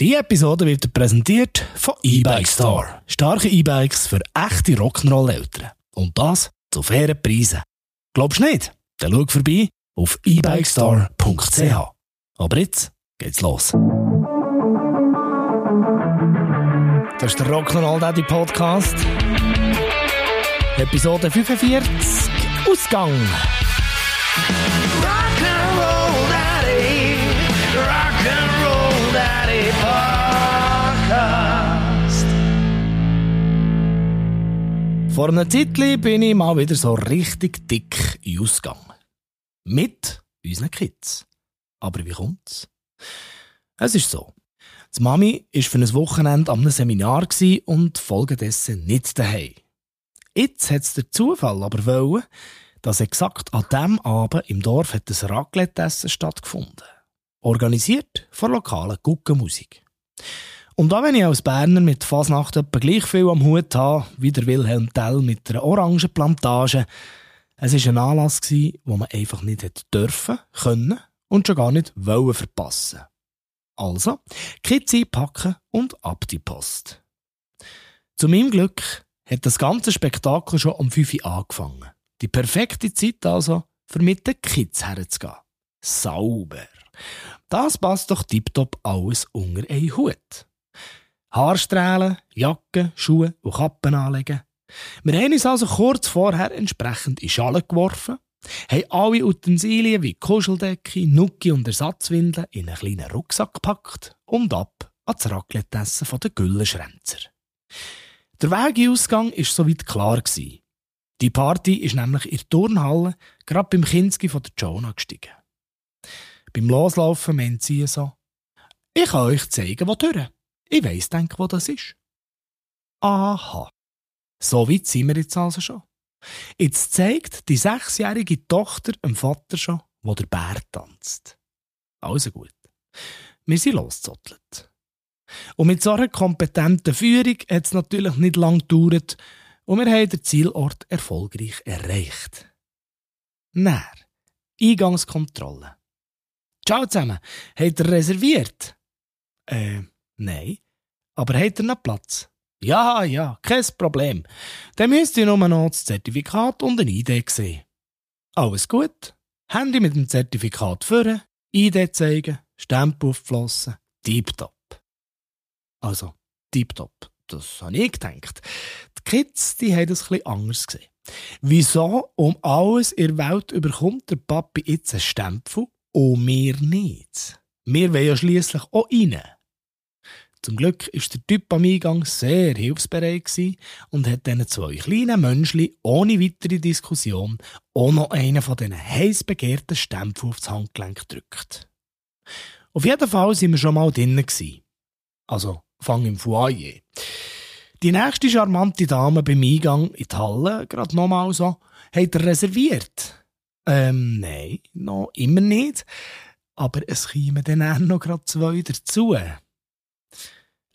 Die Episode wird präsentiert von E-Bike Store. Starke E-Bikes für echte Rock'n'Roll-Eltern. Und das zu fairen Preisen. Glaubst du nicht? Dann schau vorbei auf ebikestore.ch. Aber jetzt geht's los. Das ist der Rock'n'Roll Daddy Podcast. Episode 45. Ausgang. Rock'n'Roll Podcast. Vor einer Zeit bin ich mal wieder so richtig dick Ausgang. Mit unseren Kids. Aber wie kommt's? Es ist so. Die Mami war für ein Wochenende am Seminar und folgedessen nicht daheim. Jetzt hat es der Zufall aber wollen, dass exakt an diesem Abend im Dorf ein Raclette-Essen stattgefunden. Organisiert von lokalen Guckenmusik. Und auch wenn ich als Berner mit Fasnacht etwa gleich viel am Hut habe, wie der Wilhelm Tell mit einer Orangenplantage, es war ein Anlass, wo man einfach nicht hätte dürfen, können und schon gar nicht wollen verpassen. Also, Kids einpacken und ab die Post. Zu meinem Glück hat das ganze Spektakel schon um 5 Uhr angefangen. Die perfekte Zeit also, für mit den Kids herzugehen. Sauber. Das passt doch tiptop alles unter einen Hut. Haarstrahlen, Jacken, Schuhe und Kappen anlegen. Wir haben uns also kurz vorher entsprechend in Schalen geworfen, haben alle Utensilien wie Kuscheldecke, Nuki und Ersatzwindeln in einen kleinen Rucksack gepackt und ab ans Raclette-Essen den Güllenschränzer. Der Weg in Ausgang war soweit klar. Die Party ist nämlich in der Turnhalle gerade beim Kinski von der Jonah gestiegen. Beim Loslaufen meint sie so, ich kann euch zeigen, wo durch. Ich weiss, denk, wo das ist. Aha. So weit sind wir jetzt also schon. Jetzt zeigt die sechsjährige Tochter dem Vater schon, wo der Bär tanzt. Also gut. Wir sind losgezottelt. Und mit so einer kompetenten Führung hat es natürlich nicht lang gedauert und wir haben den Zielort erfolgreich erreicht. Näher. Eingangskontrolle. Ciao zusammen. Habt ihr reserviert? Äh, nein. Aber habt ihr noch Platz? Ja, ja, kein Problem. Dann müsst ihr nur noch das Zertifikat und eine ID sehen. Alles gut. Handy mit dem Zertifikat führen, ID zeigen, Stempel aufgeflossen, tipptopp. Also, tipptopp. Das habe ich gedacht. Die Kids, die haben das etwas anders gesehen. Wieso um alles in der Welt überkommt der Papi jetzt einen Stempel und wir nicht? Wir wollen ja schliesslich auch rein. Zum Glück ist der Typ am Eingang sehr hilfsbereit und hat diesen zwei kleinen Menschen ohne weitere Diskussion auch noch einen von diesen heiß begehrten Stempeln aufs Handgelenk gedrückt. Auf jeden Fall sind wir schon mal drinnen. Also, fang im Foyer. Die nächste charmante Dame beim Eingang in die Halle, gerade nochmal so, hat er reserviert. Ähm, nein, noch immer nicht. Aber es kämen dann auch noch gerade zwei dazu.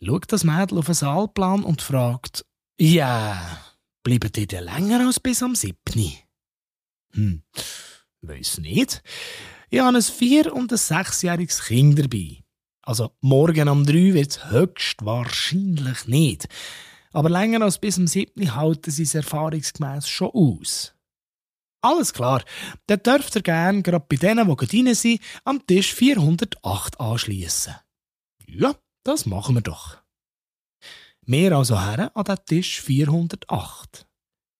Schaut das Mädel auf den Saalplan und fragt, ja, bleiben die denn länger als bis am 7. Hm, weiss nicht. Ich habe ein vier- und ein sechsjähriges Kind dabei. Also morgen um drei wird es höchstwahrscheinlich nicht. Aber länger als bis am 7. halten sie es erfahrungsgemäß schon aus. Alles klar, dann dürft ihr gerne gerade bei denen, die gerade rein sind, am Tisch 408 anschliessen. Ja, das machen wir doch. Wir also her an den Tisch 408.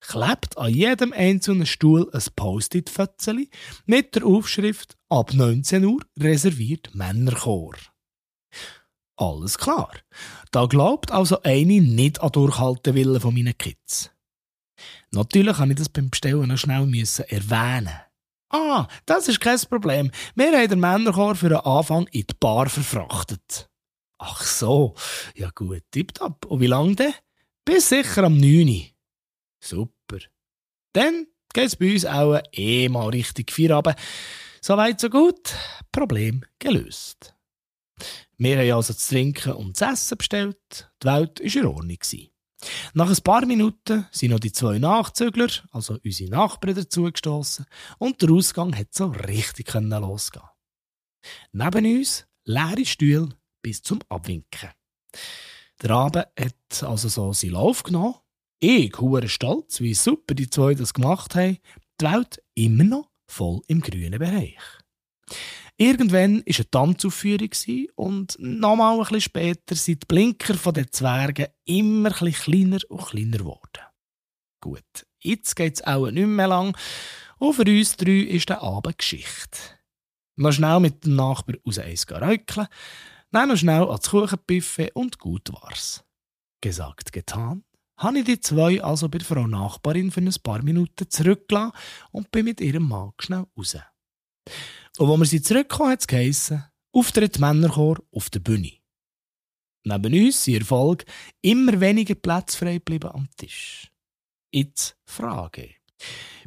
Klebt an jedem einzelnen Stuhl ein Post-it-Fötzeli mit der Aufschrift ab 19 Uhr reserviert Männerchor. Alles klar. Da glaubt also eine nicht an Durchhaltewillen von meinen Kids. Natürlich habe ich das beim Bestellen noch schnell müssen erwähnen. Ah, das ist kein Problem. Wir haben den Männerchor für den Anfang in die Bar verfrachtet. Ach so, ja gut, tipptopp. Und wie lange denn? Bis sicher am 9. Super. Dann geht's bei uns auch eh mal richtig Feierabend. Soweit so gut. Problem gelöst. Wir haben also zu trinken und zu essen bestellt. Die Welt war in Ordnung. Nach ein paar Minuten sind noch die zwei Nachzügler, also unsere Nachbarn, dazugestossen und der Ausgang hat so richtig losgehen Neben uns leere Stühle, bis zum Abwinken. Der Abend hat also so seinen Lauf genommen. Ich, hure stolz, wie super die zwei das gemacht haben. Die Welt immer noch voll im grünen Bereich. Irgendwann war eine Tanzaufführung und nochmal ein bisschen später sind die Blinker der Zwerge immer ein kleiner und kleiner geworden. Gut, jetzt geht es auch nicht mehr lang und für uns drei ist der Abend Geschichte. Noch schnell mit dem Nachbar aus Eis räucheln, dann noch schnell ans Kuchenbuffet und gut war's. Gesagt, getan, habe ich die zwei also bei Frau Nachbarin für ein paar Minuten zurückgelassen und bin mit ihrem Mann schnell raus. Und wo wir sie zurückkommen, hat es geheissen, Auftritt Männerchor auf der Bühne. Neben uns sind Erfolg immer weniger Plätze frei geblieben am Tisch. Jetzt Frage.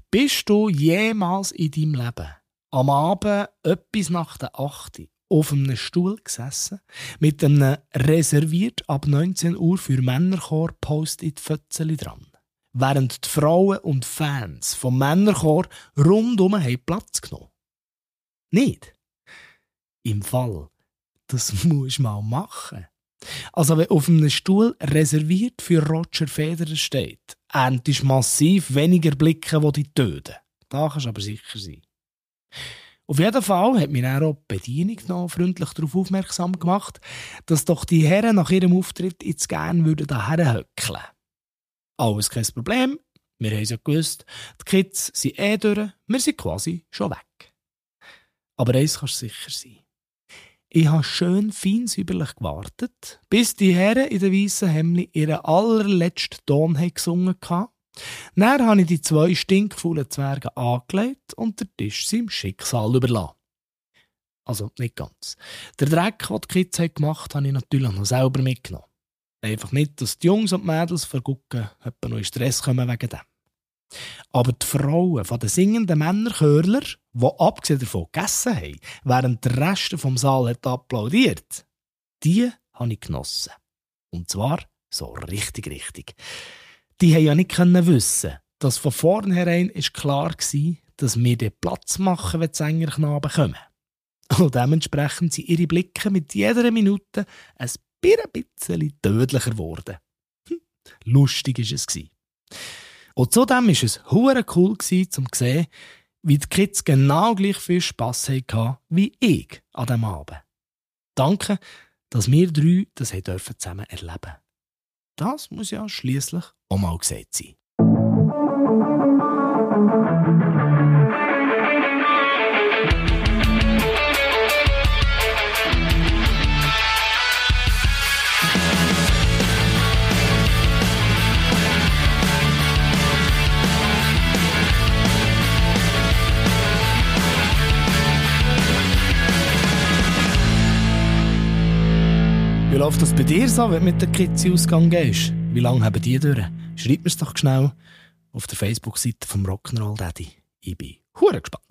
Bist du jemals in deinem Leben am Abend etwas nach der 8 auf einem Stuhl gesessen, mit einem reserviert ab 19 Uhr für Männerchor Post-it Fötzeli dran? Während die Frauen und Fans vom Männerchor rundum haben Platz genommen. Nicht? Im Fall, das musst du mal machen. Also wenn auf einem Stuhl reserviert für Roger Federer steht, erntest massiv weniger Blicke, die dich töten. Da kannst du aber sicher sein. Auf jeden Fall hat mich auch die Bedienung noch freundlich darauf aufmerksam gemacht, dass doch die Herren nach ihrem Auftritt jetzt gerne würden daher höckeln. Alles kein Problem, wir haben es ja gewusst, die Kids sind eh durch, wir sind quasi schon weg. Aber eins kannst du sicher sein. Ich habe schön fein gewartet, bis die Herren in den weißen Hemden ihren allerletzten Ton gesungen haben. Dann habe ich die zwei stinkfaulen Zwerge angelegt und der Tisch seinem Schicksal überlassen. Also nicht ganz. Der Dreck, den die Kids gemacht haben, habe ich natürlich noch selber mitgenommen. Einfach nicht, dass die Jungs und die Mädels vergucken, etwa noch in Stress kommen wegen dem. Aber die Frauen von den singenden Männerchörler, die abgesehen davon gegessen haben, während der Rest vom Saal hat applaudiert, die habe ich genossen. Und zwar so richtig, richtig. Die haben ja nicht können wissen, dass von vornherein ist klar war, dass wir den Platz machen, wenn die Sängerknaben kommen. Und dementsprechend sind ihre Blicke mit jeder Minute ein bisschen tödlicher geworden. Hm, lustig war es. Und zudem war es hure cool, um zu sehen, wie die Kids genau gleich viel Spass hatten wie ich an diesem Abend. Danke, dass wir drei das zusammen erleben durften. Das muss ja schließlich auch mal gesagt sein. Läuft das bei dir so, wenn du mit der Kids Ausgang gehst? Wie lange haben die durch? Schreib mir es doch schnell auf der Facebook-Seite vom Rock'n'Roll Daddy. Ich bin hure gespannt.